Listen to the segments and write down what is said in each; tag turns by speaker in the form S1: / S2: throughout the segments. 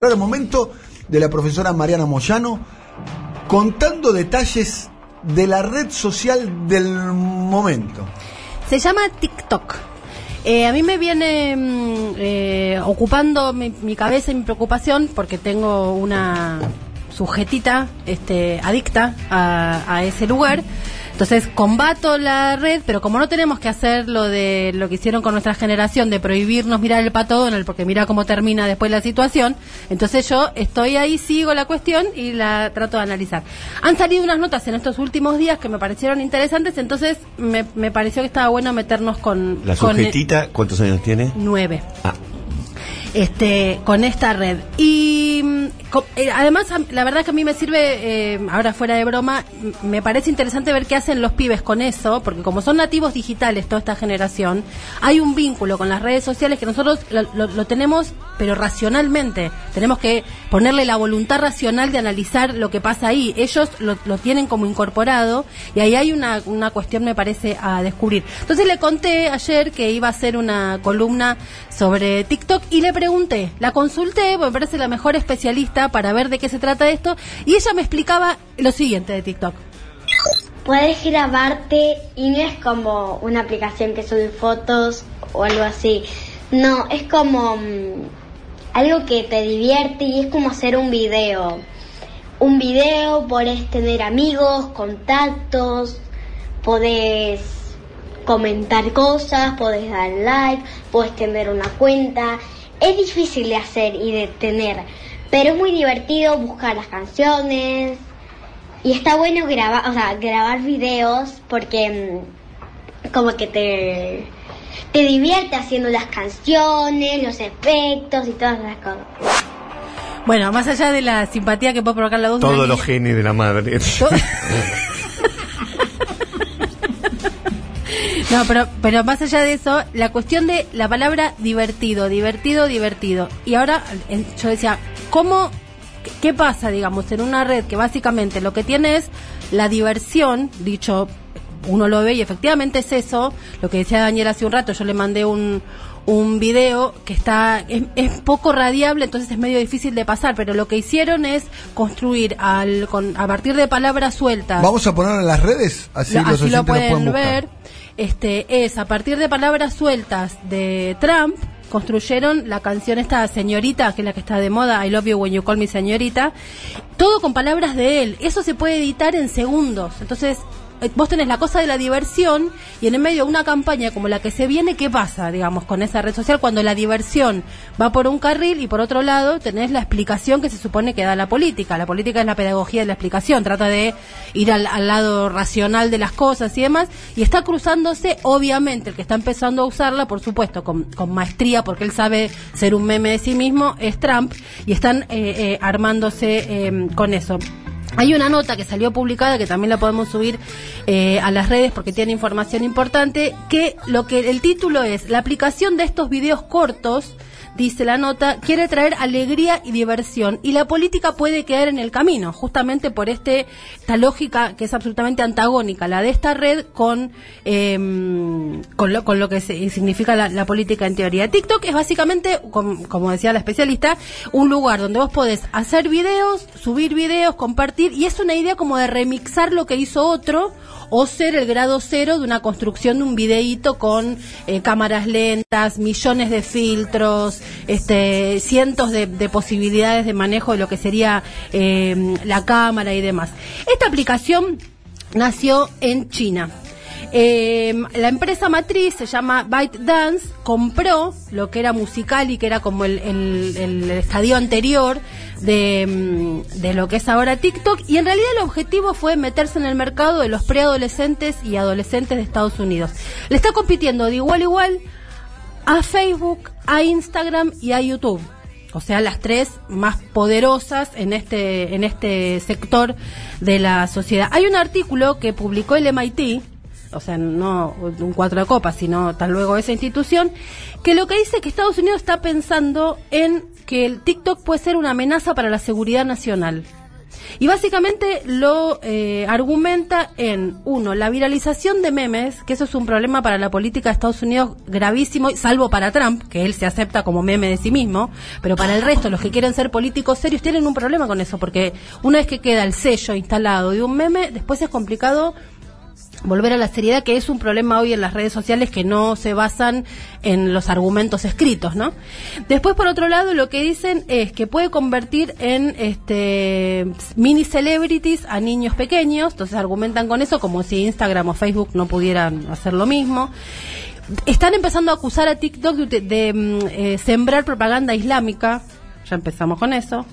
S1: El momento de la profesora Mariana Moyano contando detalles de la red social del momento.
S2: Se llama TikTok. Eh, a mí me viene mm, eh, ocupando mi, mi cabeza y mi preocupación porque tengo una sujetita este, adicta a, a ese lugar. Entonces combato la red, pero como no tenemos que hacer lo de lo que hicieron con nuestra generación de prohibirnos mirar el pato Donald porque mira cómo termina después la situación, entonces yo estoy ahí, sigo la cuestión y la trato de analizar. Han salido unas notas en estos últimos días que me parecieron interesantes, entonces me, me pareció que estaba bueno meternos con...
S3: La
S2: con
S3: sujetita, ¿cuántos años tiene?
S2: nueve
S3: Ah,
S2: este con esta red y además a- la verdad que a mí me sirve eh, ahora fuera de broma me parece interesante ver qué hacen los pibes con eso porque como son nativos digitales toda esta generación hay un vínculo con las redes sociales que nosotros lo tenemos pero racionalmente. Tenemos que ponerle la voluntad racional de analizar lo que pasa ahí. Ellos lo, lo tienen como incorporado y ahí hay una, una cuestión me parece a descubrir. Entonces le conté ayer que iba a hacer una columna sobre TikTok y le pregunté, la consulté, porque me parece la mejor especialista para ver de qué se trata esto, y ella me explicaba lo siguiente de TikTok.
S4: Puedes grabarte y no es como una aplicación que sube fotos o algo así. No, es como mm, algo que te divierte y es como hacer un video. Un video, podés tener amigos, contactos, podés comentar cosas, podés dar like, podés tener una cuenta. Es difícil de hacer y de tener, pero es muy divertido buscar las canciones, y está bueno grabar, o sea, grabar videos porque mm, como que te, te divierte haciendo las canciones, los efectos y todas esas cosas.
S2: Bueno, más allá de la simpatía que puede provocar la voz
S3: todos los
S2: niña-
S3: genes de la madre.
S2: To- No, pero, pero más allá de eso, la cuestión de la palabra divertido, divertido, divertido. Y ahora en- yo decía, ¿cómo, qué- pasa, digamos, en una red que básicamente lo que tiene es la diversión, dicho, uno lo ve y efectivamente es eso, lo que decía Daniel hace un rato, yo le mandé un, un video que está, es, es poco radiable, entonces es medio difícil de pasar, pero lo que hicieron es construir al, con, a partir de palabras sueltas.
S1: Vamos a ponerlo en las redes, así,
S2: Lo-
S1: los
S2: así lo pueden,
S1: pueden buscar.
S2: ver. Este es a partir de palabras sueltas de Trump construyeron la canción esta señorita que es la que está de moda I love you when you call me señorita todo con palabras de él. Eso se puede editar en segundos. Entonces vos tenés la cosa de la diversión y en el medio de una campaña como la que se viene, ¿qué pasa, digamos, con esa red social cuando la diversión va por un carril y por otro lado tenés la explicación que se supone que da la política? La política es la pedagogía de la explicación, trata de ir al, al lado racional de las cosas y demás y está cruzándose, obviamente, el que está empezando a usarla, por supuesto, con, con maestría porque él sabe ser un meme de sí mismo, es Trump y están eh, eh, armándose eh, con eso. Hay una nota que salió publicada que también la podemos subir eh, a las redes porque tiene información importante que lo que el título es la aplicación de estos videos cortos dice la nota quiere traer alegría y diversión y la política puede quedar en el camino justamente por este esta lógica que es absolutamente antagónica la de esta red con eh, con, lo, con lo que significa la, política en teoría. TikTok es básicamente com- como decía la especialista un lugar donde vos podés hacer videos subir videos compartir y es una idea como de remixar lo que hizo otro o ser el grado cero de una construcción de un videíto con eh, cámaras lentas, millones de filtros, este, cientos de, de posibilidades de manejo de lo que sería eh, la cámara y demás. Esta aplicación nació en China. Eh, la empresa matriz se llama ByteDance, compró lo que era musical y que era como el, el- el estadio anterior de, mm, de lo que es ahora TikTok y en realidad el objetivo fue meterse en el mercado de los preadolescentes y adolescentes de Estados Unidos. Le está compitiendo de igual a igual a Facebook, a Instagram y a YouTube. O sea, las tres más poderosas en este, en este sector de la sociedad. Hay un artículo que publicó el MIT, o sea, no un cuatro de copas, sino tal luego esa institución, que lo que dice es que Estados Unidos está pensando en que el TikTok puede ser una amenaza para la seguridad nacional. Y básicamente lo eh, argumenta en, uno, la viralización de memes, que eso es un problema para la política de Estados Unidos gravísimo, salvo para Trump, que él se acepta como meme de sí mismo, pero para el resto, los que quieren ser políticos serios, tienen un problema con eso, porque una vez que queda el sello instalado de un meme, después es complicado volver a la seriedad, que es un problema hoy en las redes sociales que no se basan en los argumentos escritos, ¿no? Después, por otro lado, lo que dicen es que puede convertir en este mini celebrities a niños pequeños, entonces argumentan con eso como si Instagram o Facebook no pudieran hacer lo mismo. Están empezando a acusar a TikTok de, de, mm, eh, sembrar propaganda islámica, ya empezamos con eso,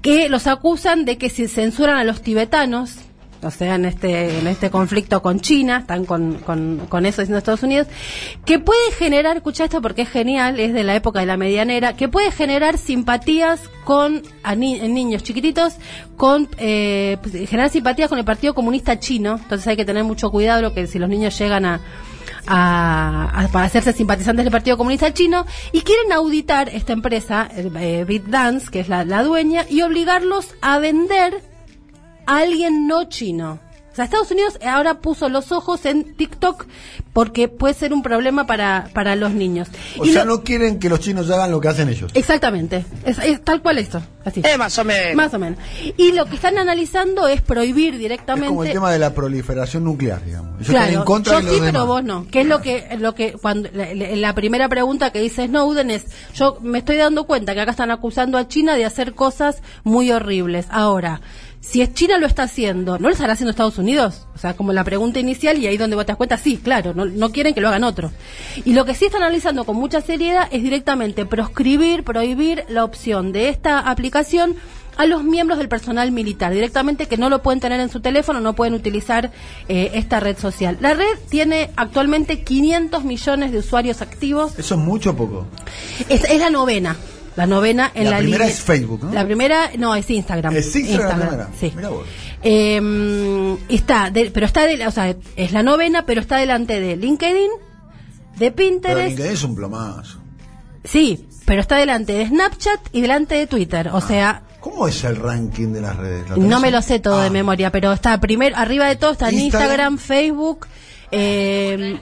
S2: que los acusan de que si censuran a los tibetanos, o sea, en este, en este conflicto con China, están con, con, con eso diciendo Estados Unidos, que puede generar, escucha esto porque es genial, es de la época de la medianera, que puede generar simpatías con a niños chiquititos, con eh, pues, generar simpatías con el Partido Comunista Chino, entonces hay que tener mucho cuidado lo que si los niños llegan a a, para hacerse simpatizantes del Partido Comunista Chino y quieren auditar esta empresa, eh, BitDance, que es la, la dueña, y obligarlos a vender alguien no chino. O sea, Estados Unidos ahora puso los ojos en TikTok porque puede ser un problema para, para los niños.
S1: O
S2: Y
S1: sea,
S2: lo-
S1: no quieren que los chinos hagan lo que hacen ellos.
S2: Exactamente, es, es tal cual esto, así.
S5: Eh, más o menos.
S2: Más o menos. Y lo que están analizando es prohibir
S1: Es
S2: directamente
S1: como el tema de la proliferación nuclear, digamos. Ellos están
S2: Claro,
S1: en contra
S2: yo
S1: de los
S2: sí, pero
S1: demás.
S2: vos no. ¿Qué es lo que, lo que cuando la, la- la primera pregunta que dice Snowden es, yo me estoy dando cuenta que acá están acusando a China de hacer cosas muy horribles. Ahora, si es China lo está haciendo, ¿no lo estará haciendo Estados Unidos? O sea, como la pregunta inicial y ahí donde vos te das cuenta, sí, claro, no, no quieren que lo hagan otros. Y lo que sí están analizando con mucha seriedad es directamente proscribir, prohibir la opción de esta aplicación a los miembros del personal militar, directamente que no lo pueden tener en su teléfono, no pueden utilizar eh, esta red social. La red tiene actualmente 500 millones de usuarios activos,
S1: Eso es mucho o poco.
S2: es, es la novena. La novena en
S1: La
S2: la,
S1: primera
S2: línea-
S1: es Facebook, ¿no?
S2: La primera, no, es Instagram.
S1: Es Instagram la primera.
S2: Sí.
S1: Mirá vos.
S2: Eh, está, de- pero está, de, o sea, es la novena, pero está delante de LinkedIn, de
S1: Pero
S2: Pinterest,
S1: LinkedIn es un plomazo.
S2: sí, pero está delante de Snapchat y delante de Twitter. O sea,
S1: ¿Cómo es el ranking de las redes? ¿Lo tenés
S2: No me lo sé todo
S1: Ah,
S2: de memoria, pero está primero, arriba de todo está en
S1: Instagram.
S2: Instagram, Facebook, eh,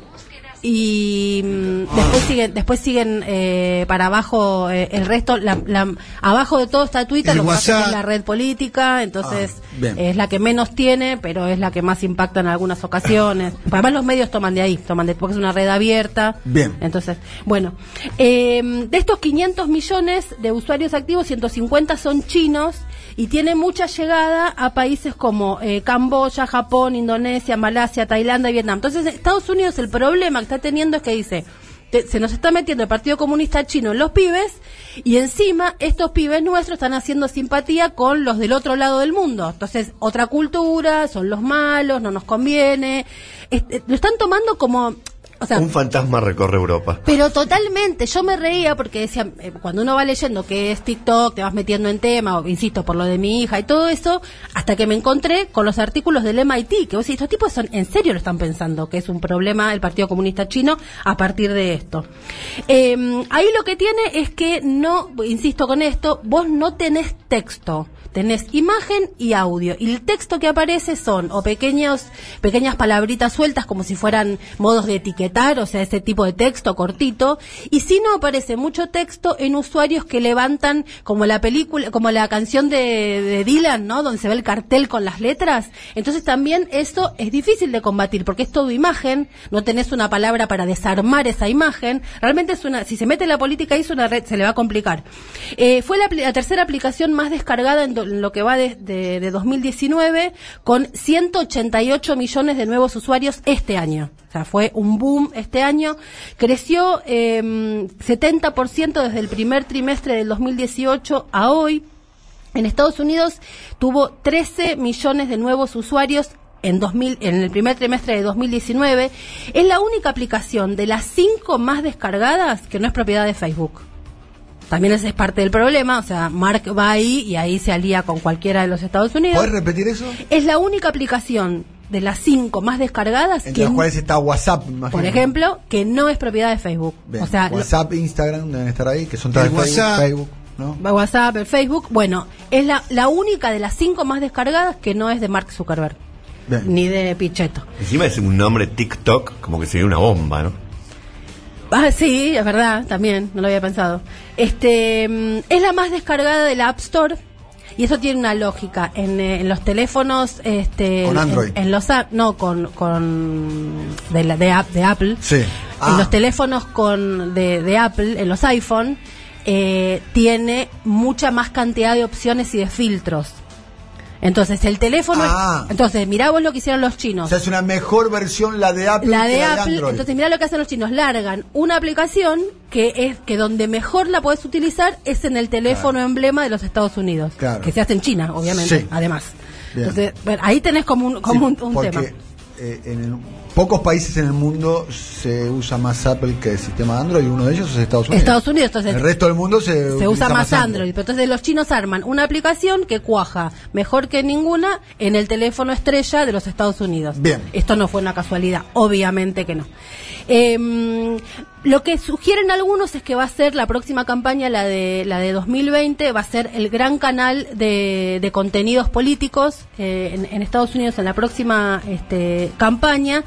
S2: y mm, después siguen, después siguen eh, para abajo eh, el resto, la, la- abajo de todo está Twitter,
S1: El
S2: lo que pasa es la red política, entonces
S1: Ah,
S2: es la que menos tiene, pero es la que más impacta en algunas ocasiones. Además los medios toman de ahí, toman de, porque es una red abierta.
S1: Bien.
S2: Entonces, bueno, eh, de estos 500 millones de usuarios activos, 150 son chinos y tiene mucha llegada a países como eh, Camboya, Japón, Indonesia, Malasia, Tailandia y Vietnam. Entonces, Estados Unidos el problema que está teniendo es que dice, se nos está metiendo el Partido Comunista Chino en los pibes y encima estos pibes nuestros están haciendo simpatía con los del otro lado del mundo. Entonces, otra cultura, son los malos, no nos conviene. Este, lo están tomando como... O sea,
S3: Un fantasma recorre Europa.
S2: pero totalmente, yo me reía porque decía, eh, cuando uno va leyendo que es TikTok, te vas metiendo en tema, o, insisto, por lo de mi hija y todo eso, hasta que me encontré con los artículos del MIT, que vos decís, estos tipos son, en serio lo están pensando, que es un problema el Partido Comunista Chino a partir de esto. Eh, ahí lo que tiene es que no, insisto con esto, vos no tenés texto. Tenés imagen y audio. Y el texto que aparece son o pequeños, pequeñas palabritas sueltas como si fueran modos de etiquetar, o sea, ese tipo de texto cortito. Y si no aparece mucho texto en usuarios que levantan como la película, como la canción de, de Dylan, ¿no? Donde se ve el cartel con las letras. Entonces también eso es difícil de combatir porque es todo imagen, no tenés una palabra para desarmar esa imagen. Realmente es una, si se mete la política ahí es una red, se le va a complicar. Eh, fue la, la tercera aplicación más descargada en, lo que va de, de- de 2019 con 188 millones de nuevos usuarios este año. O sea, fue un boom este año. Creció eh, 70% desde el primer trimestre del 2018 a hoy. En Estados Unidos tuvo 13 millones de nuevos usuarios en, 2000, en el primer trimestre de 2019. Es la única aplicación de las cinco más descargadas que no es propiedad de Facebook. También ese es parte del problema, o sea, Mark va ahí y ahí se alía con cualquiera de los Estados Unidos.
S1: ¿Puedes repetir eso?
S2: Es la única aplicación de las cinco más descargadas
S1: Entre
S2: que,
S1: las cuales está WhatsApp, imagino.
S2: por ejemplo, que no es propiedad de Facebook.
S1: Bien,
S2: O sea, lo-
S1: WhatsApp, Instagram deben estar ahí, que son todas
S6: El
S1: de Facebook,
S6: WhatsApp.
S1: Facebook. ¿no?
S2: WhatsApp, el Facebook. Bueno, es la, la única de las cinco más descargadas que no es de Mark Zuckerberg.
S1: Bien.
S2: Ni de Pichetto.
S3: Encima es un nombre TikTok, como que sería una bomba, ¿no?
S2: Ah, sí, es verdad, también, no lo había pensado. Este, mm, es la más descargada de la App Store. Y eso tiene una lógica. En, eh, en los teléfonos, este,
S1: Con
S2: en-
S1: Android.
S2: En, los a- no, con, con de, la, de, app- de Apple.
S1: Sí.
S2: En
S1: Ah.
S2: los teléfonos con de, de Apple, en los iPhone, eh, tiene mucha más cantidad de opciones y de filtros. Entonces, el teléfono.
S1: Ah.
S2: Entonces, mirá vos lo que hicieron los chinos.
S1: O sea, es una mejor versión la de Apple
S2: La
S1: que
S2: de
S1: la de
S2: Apple,
S1: Android.
S2: entonces mira lo que hacen los chinos, largan una aplicación que es que donde mejor la puedes utilizar es en el teléfono emblema de los Estados Unidos,
S1: Claro.
S2: que se hace en China, obviamente,
S1: Sí.
S2: además.
S1: Bien.
S2: Entonces, bueno, ahí tenés como un, como
S1: Sí,
S2: un, un
S1: porque,
S2: tema.
S1: eh, en el- pocos países en el mundo se usa más Apple que el sistema Android y uno de ellos es Estados Unidos.
S2: Estados Unidos, entonces
S1: el resto del mundo se,
S2: se usa más Android. Pero entonces los chinos arman una aplicación que cuaja mejor que ninguna en el teléfono estrella de los Estados Unidos.
S1: Bien.
S2: Esto no fue una casualidad, obviamente que no. Em, lo que sugieren algunos es que va a ser la próxima campaña, la de la de 2020, va a ser el gran canal de, de contenidos políticos eh, en, en Estados Unidos en la próxima este, campaña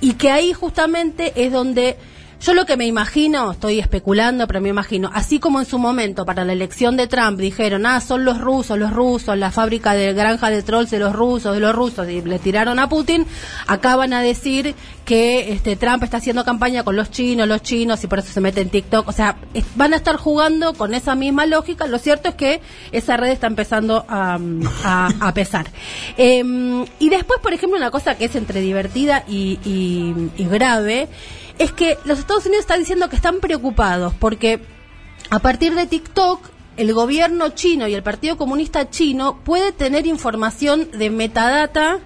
S2: y que ahí justamente es donde yo lo que me imagino, estoy especulando, pero me imagino, así como en su momento para la elección de Trump dijeron, ah, son los rusos, los rusos, la fábrica de granja de trolls de los rusos, de los rusos, y le tiraron a Putin, acá van a decir que este Trump está haciendo campaña con los chinos, los chinos, y por eso se mete en TikTok. O sea, van a estar jugando con esa misma lógica. Lo cierto es que esa red está empezando a, pesar. Em, y después, por ejemplo, una cosa que es entre divertida y grave, es que los Estados Unidos están diciendo que están preocupados porque a partir de TikTok el gobierno chino y el Partido Comunista chino puede tener información de metadata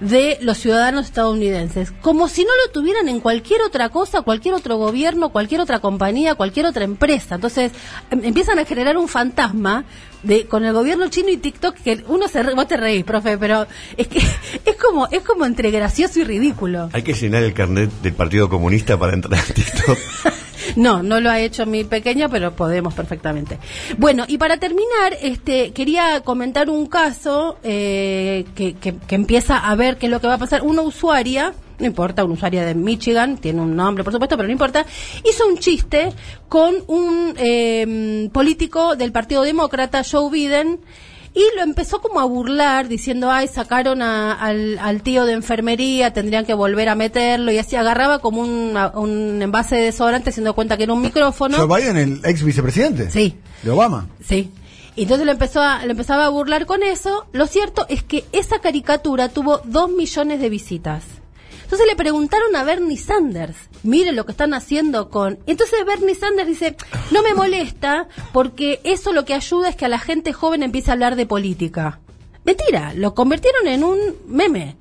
S2: de los ciudadanos estadounidenses, como si no lo tuvieran en cualquier otra cosa, cualquier otro gobierno, cualquier otra compañía, cualquier otra empresa. Entonces em- empiezan a generar un fantasma de con el gobierno chino y TikTok que uno se re- vos te reís, profe, pero es que es como es como entre gracioso y ridículo.
S3: Hay que llenar el carnet del Partido Comunista para entrar a TikTok.
S2: No, no lo ha hecho mi pequeña, pero podemos perfectamente. Bueno, y para terminar, este, quería comentar un caso eh, que, que- que empieza a ver qué es lo que va a pasar. Una usuaria, no importa, una usuaria de Michigan, tiene un nombre por supuesto, pero no importa, hizo un chiste con un eh, político del Partido Demócrata, Joe Biden, y lo empezó como a burlar, diciendo, ay, sacaron a- al, al tío de enfermería, tendrían que volver a meterlo, y así agarraba como un, un envase de desodorante, haciendo cuenta que era un micrófono.
S1: Joe Biden, el ex vicepresidente.
S2: Sí.
S1: De Obama.
S2: Sí. Y entonces lo empezó a, lo empezaba a burlar con eso. Lo cierto es que esa caricatura tuvo dos millones de visitas. Entonces le preguntaron a Bernie Sanders, mire lo que están haciendo con... Entonces Bernie Sanders dice, no me molesta porque eso lo que ayuda es que a la gente joven empiece a hablar de política. Mentira, lo convirtieron en un meme.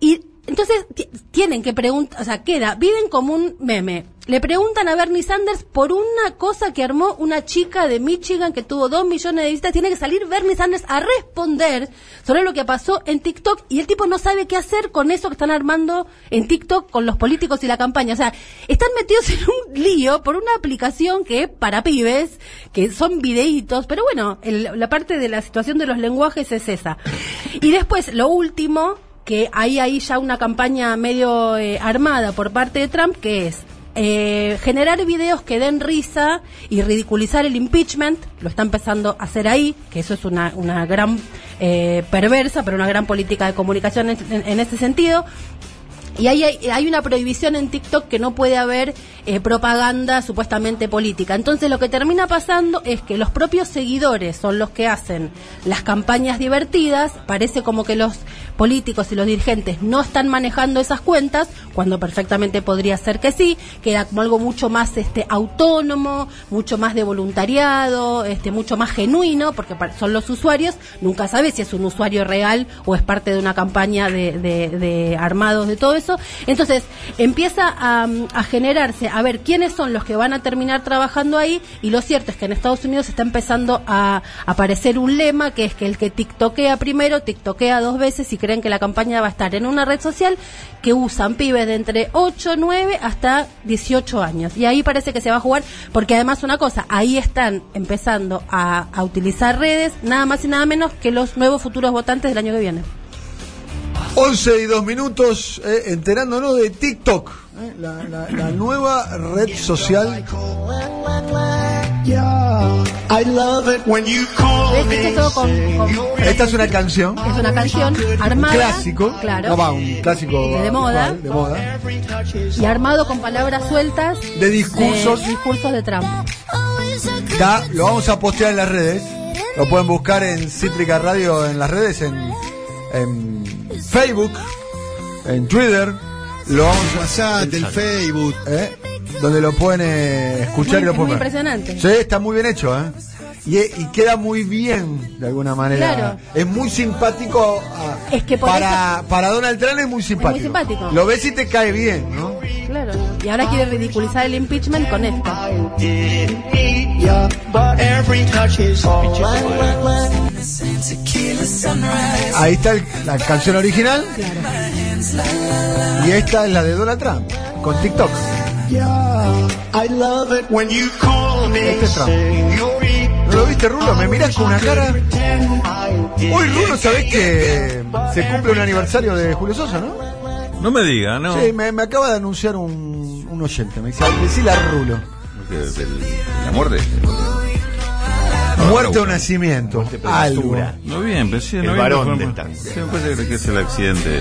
S2: Y entonces ti- tienen que preguntar, o sea, queda, viven como un meme. Le preguntan a Bernie Sanders por una cosa que armó una chica de Michigan que tuvo dos millones de visitas. Tiene que salir Bernie Sanders a responder sobre lo que pasó en TikTok y el tipo no sabe qué hacer con eso que están armando en TikTok con los políticos y la campaña. O sea, están metidos en un lío por una aplicación que es para pibes, que son videitos, pero bueno, el- la parte de la situación de los lenguajes es esa. Y después, lo último, que hay ahí ya una campaña medio eh, armada por parte de Trump, que es eh, generar videos que den risa y ridiculizar el impeachment, lo está empezando a hacer ahí, que eso es una, una gran eh, perversa, pero una gran política de comunicación en, en- en ese sentido. Y hay, hay, una prohibición en TikTok que no puede haber eh, propaganda supuestamente política. Entonces lo que termina pasando es que los propios seguidores son los que hacen las campañas divertidas. Parece como que los políticos y los dirigentes no están manejando esas cuentas, cuando perfectamente podría ser que sí. Queda como algo mucho más este autónomo, mucho más de voluntariado, este mucho más genuino, porque son los usuarios. Nunca sabes si es un usuario real o es parte de una campaña de, de- de armados de todo eso. Eso. Entonces empieza a, generarse, a ver quiénes son los que van a terminar trabajando ahí y lo cierto es que en Estados Unidos está empezando a aparecer un lema que es que el que tiktokea primero, tiktokea dos veces y creen que la campaña va a estar en una red social que usan pibes de entre 8, 9 hasta 18 años. Y ahí parece que se va a jugar, porque además una cosa, ahí están empezando a utilizar redes, nada más y nada menos que los nuevos futuros votantes del año que viene.
S1: 11 y 2 minutos, eh, enterándonos de TikTok, eh, la, la- la nueva red social. Esta es una canción,
S2: es una canción armada,
S1: clásico,
S2: claro,
S1: no va, un clásico
S2: de moda.
S1: actual, de moda,
S2: y armado con palabras sueltas
S1: de discursos.
S2: de discursos de Trump.
S1: Está- lo vamos a postear en las redes. Lo pueden buscar en Cítrica Radio en las redes, en, en Facebook, en Twitter. Lo vamos a
S6: WhatsApp, del Facebook.
S1: ¿eh? donde lo pueden eh, escuchar
S2: Muy-
S1: y lo
S2: es
S1: pueden
S2: muy
S1: ver.
S2: impresionante.
S1: Sí, está muy bien hecho, ¿eh? Y, y queda muy bien, de alguna manera.
S2: Claro.
S1: Es muy simpático. ah,
S2: Es que por
S1: para, para Donald Trump es muy simpático.
S2: simpático.
S1: Lo ves y te cae bien, ¿no?
S2: Claro. Y ahora quiere ridiculizar el impeachment con esto.
S5: Yeah, but every touch is all I want.
S1: Ahí está el- la canción original. Y esta es la de Donald Trump, con TikTok.
S5: Yeah, I love it when you call me.
S1: Este es Trump. ¿No lo viste, Rulo? Me mirás con una cara. Hoy, Rulo, ¿sabés que se cumple un aniversario de Julio Sosa, no?
S7: No me diga, no.
S1: Sí, me, me acaba de anunciar un, un oyente. Me dice, decile a Rulo.
S7: Del- del- la muerte.
S1: Muerte o nacimiento. Algo.
S7: No bien, pero sí,
S3: El
S7: no
S3: varón
S7: bien,
S3: del
S7: me parece que es el accidente